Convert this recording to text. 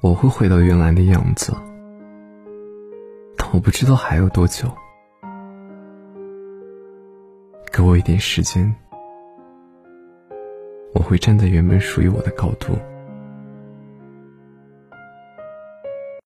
我会回到原来的样子。但我不知道还有多久。给我一点时间。我会站在原本属于我的高度。